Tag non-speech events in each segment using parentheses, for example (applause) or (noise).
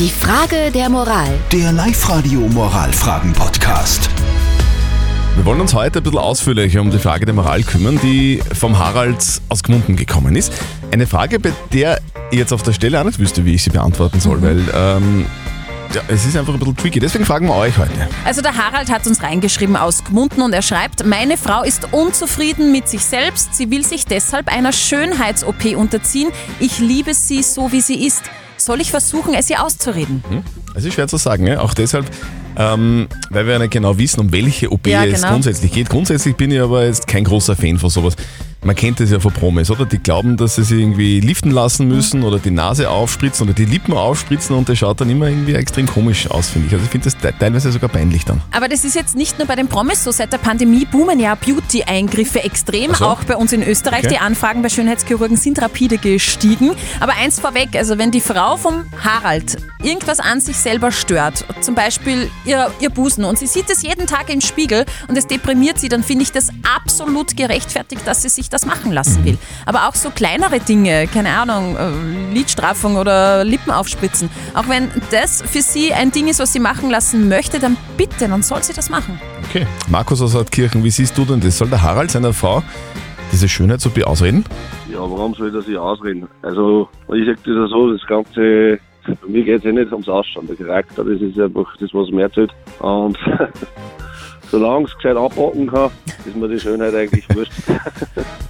Die Frage der Moral. Der Live-Radio Moralfragen-Podcast. Wir wollen uns heute ein bisschen ausführlicher um die Frage der Moral kümmern, die vom Harald aus Gmunden gekommen ist. Eine Frage, bei der ich jetzt auf der Stelle auch nicht wüsste, wie ich sie beantworten soll, weil ähm, ja, es ist einfach ein bisschen tricky. Deswegen fragen wir euch heute. Also der Harald hat uns reingeschrieben aus Gmunden und er schreibt, meine Frau ist unzufrieden mit sich selbst. Sie will sich deshalb einer Schönheits-OP unterziehen. Ich liebe sie so, wie sie ist. Soll ich versuchen, es ihr auszureden? Es ist schwer zu sagen, ne? auch deshalb, ähm, weil wir ja nicht genau wissen, um welche OP Ja, es genau. grundsätzlich geht. Grundsätzlich bin ich aber jetzt kein großer Fan von sowas. Man kennt das ja von Promis, oder? Die glauben, dass sie sich irgendwie liften lassen müssen oder die Nase aufspritzen oder die Lippen aufspritzen und das schaut dann immer irgendwie extrem komisch aus, finde ich. Also ich finde das te- teilweise sogar peinlich dann. Aber das ist jetzt nicht nur bei den Promis so. Seit der Pandemie boomen ja Beauty-Eingriffe extrem. So. Auch bei uns in Österreich. Okay. Die Anfragen bei Schönheitschirurgen sind rapide gestiegen. Aber eins vorweg, also wenn die Frau vom Harald irgendwas an sich selber stört, zum Beispiel ihr, ihr Busen, und sie sieht es jeden Tag im Spiegel und es deprimiert sie, dann finde ich das absolut gerechtfertigt, dass sie sich das machen lassen will. Aber auch so kleinere Dinge, keine Ahnung, äh, Lidstraffung oder Lippen aufspritzen, auch wenn das für sie ein Ding ist, was sie machen lassen möchte, dann bitte, dann soll sie das machen. Okay. Markus aus Hartkirchen, wie siehst du denn das? Soll der Harald seiner Frau diese Schönheits-OP ausreden? Ja, warum soll er sich ausreden? Also, ich sag das ja so, das Ganze, mir geht es ja nicht ums Ausschauen. Der Charakter, das ist einfach das, was mir zählt. Und (laughs) solange es gescheit abpacken kann, ist mir die Schönheit eigentlich wurscht. (laughs)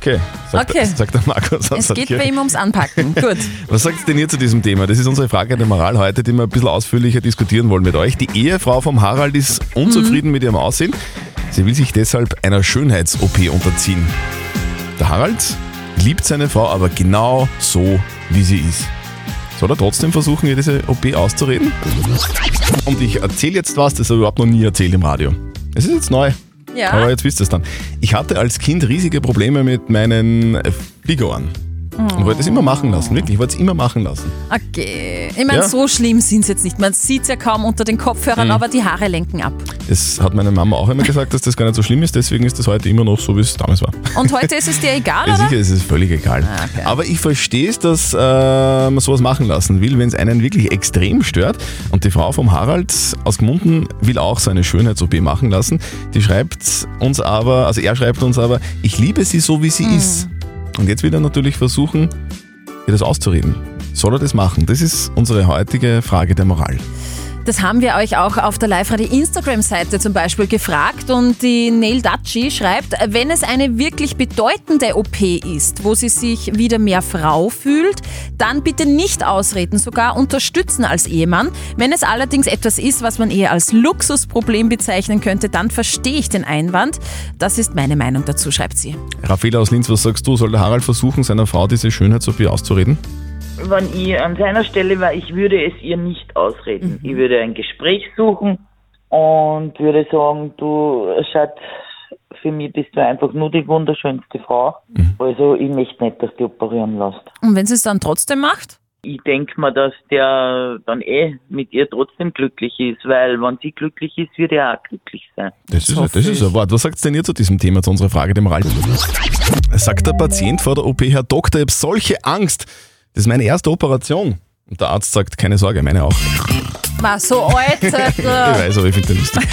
Okay, sagt, Okay. Der, sagt der Markus Es geht bei ihm ums Anpacken. (laughs) Gut. Was sagt denn ihr zu diesem Thema? Das ist unsere Frage der Moral heute, die wir ein bisschen ausführlicher diskutieren wollen mit euch. Die Ehefrau vom Harald ist unzufrieden mit ihrem Aussehen. Sie will sich deshalb einer Schönheits-OP unterziehen. Der Harald liebt seine Frau aber genau so, wie sie ist. Soll er trotzdem versuchen, ihr diese OP auszureden? Und ich erzähle jetzt was, das habe ich überhaupt noch nie erzählt im Radio. Es ist jetzt neu. Ja. Aber jetzt wisst ihr es dann. Ich hatte als Kind riesige Probleme mit meinen Fliegerohren. Und wollte es immer machen lassen, wirklich. Ich wollte es immer machen lassen. Okay. Ich meine, Ja. so schlimm sind sie jetzt nicht. Man sieht es ja kaum unter den Kopfhörern, Mhm. aber die Haare lenken ab. Das hat meine Mama auch immer gesagt, dass das gar nicht so schlimm ist. Deswegen ist das heute immer noch so, wie es damals war. Und heute ist es dir egal, (laughs) Ja, oder? sicher ist es völlig egal. Ah, okay. Aber ich verstehe es, dass äh, man sowas machen lassen will, wenn es einen wirklich extrem stört. Und die Frau vom Harald aus Gmunden will auch so eine Schönheits-OP machen lassen. Die schreibt uns aber, also er schreibt uns aber, ich liebe sie so, wie sie Hm. ist. Und jetzt will er natürlich versuchen, ihr das auszureden. Soll er das machen? Das ist unsere heutige Frage der Moral. Das haben wir euch auch auf der Live-Radio Instagram-Seite zum Beispiel gefragt und die Neil Daci schreibt, wenn es eine wirklich bedeutende OP ist, wo sie sich wieder mehr Frau fühlt, dann bitte nicht ausreden, sogar unterstützen als Ehemann. Wenn es allerdings etwas ist, was man eher als Luxusproblem bezeichnen könnte, dann verstehe ich den Einwand. Das ist meine Meinung dazu, schreibt sie. Raffaela aus Linz, was sagst du? Soll Harald versuchen, seiner Frau diese Schönheits-OP auszureden? Wenn ich an seiner Stelle war, ich würde es ihr nicht ausreden. Ich würde ein Gespräch suchen und würde sagen, du Schatz, für mich bist du einfach nur die wunderschönste Frau. Also ich möchte nicht, dass du operieren lässt. Und wenn sie es dann trotzdem macht? Ich denke mir, dass der dann eh mit ihr trotzdem glücklich ist, weil wenn sie glücklich ist, wird er auch glücklich sein. Das ist, das ist ein Wort. Was sagt denn ihr zu diesem Thema, zu unserer Frage der Moral? Sagt der Patient vor der OP, Herr Doktor, ich habe solche Angst. Das ist meine erste Operation. Und der Arzt sagt, keine Sorge, meine auch. War so alt. (laughs) Ich weiß, aber ich finde das lustig.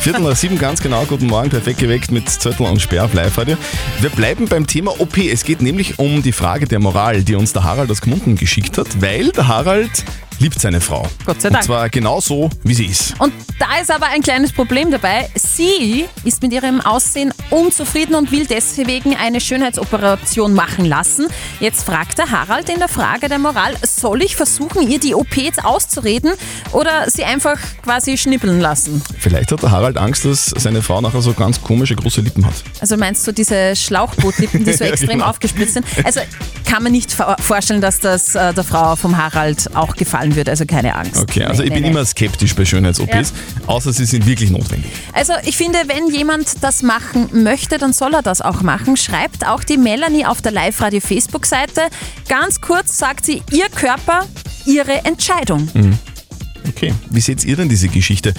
Viertel nach sieben, ganz genau. Guten Morgen, perfekt geweckt mit Zettel und Sperr auf Live-Radio. Wir bleiben beim Thema OP. Es geht nämlich um die Frage der Moral, die uns der Harald aus Gmunden geschickt hat, weil der Harald liebt seine Frau. Gott sei Und Dank. zwar genau so, wie sie ist. Und da ist aber ein kleines Problem dabei. Sie ist mit ihrem Aussehen unzufrieden und will deswegen eine Schönheitsoperation machen lassen. Jetzt fragt der Harald in der Frage der Moral, soll ich versuchen, ihr die OP jetzt auszureden oder sie einfach quasi schnippeln lassen? Vielleicht hat der Harald Angst, dass seine Frau nachher so ganz komische große Lippen hat. Also meinst du diese Schlauchbootlippen, die so (laughs) extrem genau. aufgespritzt sind? Also kann man nicht vor- vorstellen, dass das äh, der Frau vom Harald auch gefallen wird. Also keine Angst. Okay, also Nee, ich bin nee. immer skeptisch bei Schönheits-OPs, außer sie sind wirklich notwendig. Also ich finde, wenn jemand das machen möchte, dann soll er das auch machen. Schreibt auch die Melanie auf der Live-Radio-Facebook-Seite. Ganz kurz sagt sie, ihr Körper, ihre Entscheidung. Okay, wie seht ihr denn diese Geschichte?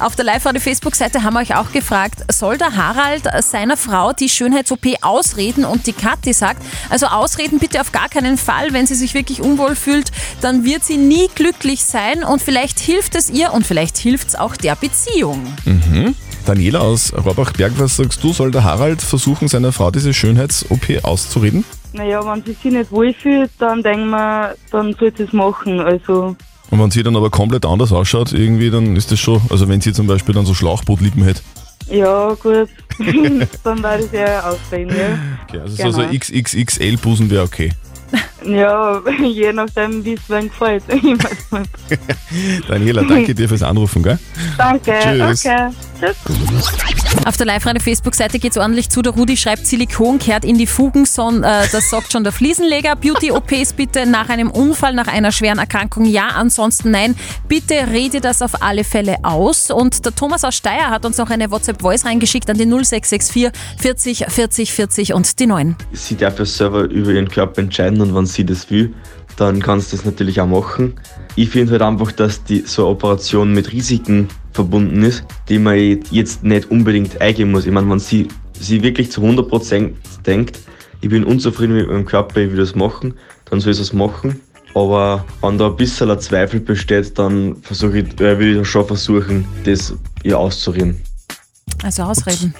Auf der Live-Radio-Facebook-Seite haben wir euch auch gefragt, soll der Harald seiner Frau die Schönheits-OP ausreden? Und die Kathi sagt, also ausreden bitte auf gar keinen Fall. Wenn sie sich wirklich unwohl fühlt, dann wird sie nie glücklich sein und vielleicht hilft es ihr und vielleicht hilft es auch der Beziehung. Daniela aus Rohrbach-Berg, was sagst du, soll der Harald versuchen, seiner Frau diese Schönheits-OP auszureden? Naja, wenn sie sich nicht wohlfühlt, dann denken wir, dann soll sie es machen. Also, Und wenn sie dann aber komplett anders ausschaut, irgendwie, dann ist das schon, also wenn sie zum Beispiel dann so Schlauchbootlippen hätte. ja, gut. (laughs) dann werde ich ja ausreden, ja. Okay, also so, so Genau. XXXL-Busen wäre okay. (laughs) Ja, (laughs) je nachdem, wie es wem gefällt. Daniela, danke dir fürs Anrufen, gell? Danke, Tschüss. okay. Tschüss. Auf der Live-Radio-Facebook-Seite geht es ordentlich zu. Der Rudi schreibt, Silikon kehrt in die Fugen, son, äh, das sagt schon der Fliesenleger. Beauty-OPs bitte nach einem Unfall, nach einer schweren Erkrankung ja, ansonsten nein. Bitte rede das auf alle Fälle aus. Und der Thomas aus Steyr hat uns noch eine WhatsApp-Voice reingeschickt an die 0664 40 40 40 und die 9. sie darf ja selber über ihren Körper entscheiden und wenn sie das will, dann kann sie das natürlich auch machen. Ich finde halt einfach, dass die, so eine Operation mit Risiken verbunden ist, die man jetzt nicht unbedingt eingehen muss. Ich meine, wenn sie, sie wirklich zu 100% denkt, ich bin unzufrieden mit meinem Körper, ich will das machen, dann soll sie es machen. Aber wenn da ein bisschen ein Zweifel besteht, dann versuche ich, äh, will ich schon versuchen, das ihr auszureden. Also ausreden.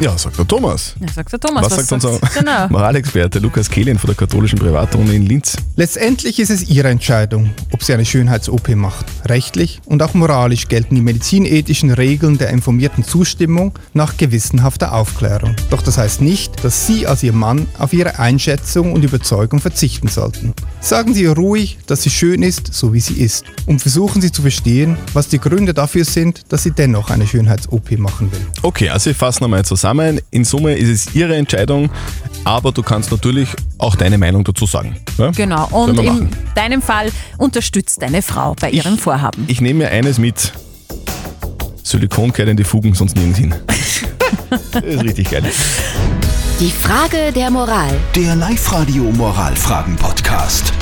Ja, sagt der Thomas. Ja, sagt der Thomas. Was, sagt unser Genau. (laughs) Moralexperte Lukas Kehlin von der katholischen Privatuni in Linz? Letztendlich ist es ihre Entscheidung, ob sie eine Schönheits-OP macht. Rechtlich und auch moralisch gelten die medizinethischen Regeln der informierten Zustimmung nach gewissenhafter Aufklärung. Doch das heißt nicht, dass Sie als Ihr Mann auf Ihre Einschätzung und Überzeugung verzichten sollten. Sagen Sie ihr ruhig, dass sie schön ist, so wie sie ist. Und versuchen Sie zu verstehen, was die Gründe dafür sind, dass sie dennoch eine Schönheits-OP machen will. Okay, also ich fasse nochmal zusammen. In Summe ist es ihre Entscheidung, aber du kannst natürlich auch deine Meinung dazu sagen. Ja? Genau. Und in deinem Fall unterstützt deine Frau bei ihrem Vorhaben. Ich nehme mir eines mit. Silikon in die Fugen, sonst nirgends hin. (laughs) das ist richtig geil. Die Frage der Moral. Der Live-Radio Moralfragen-Podcast.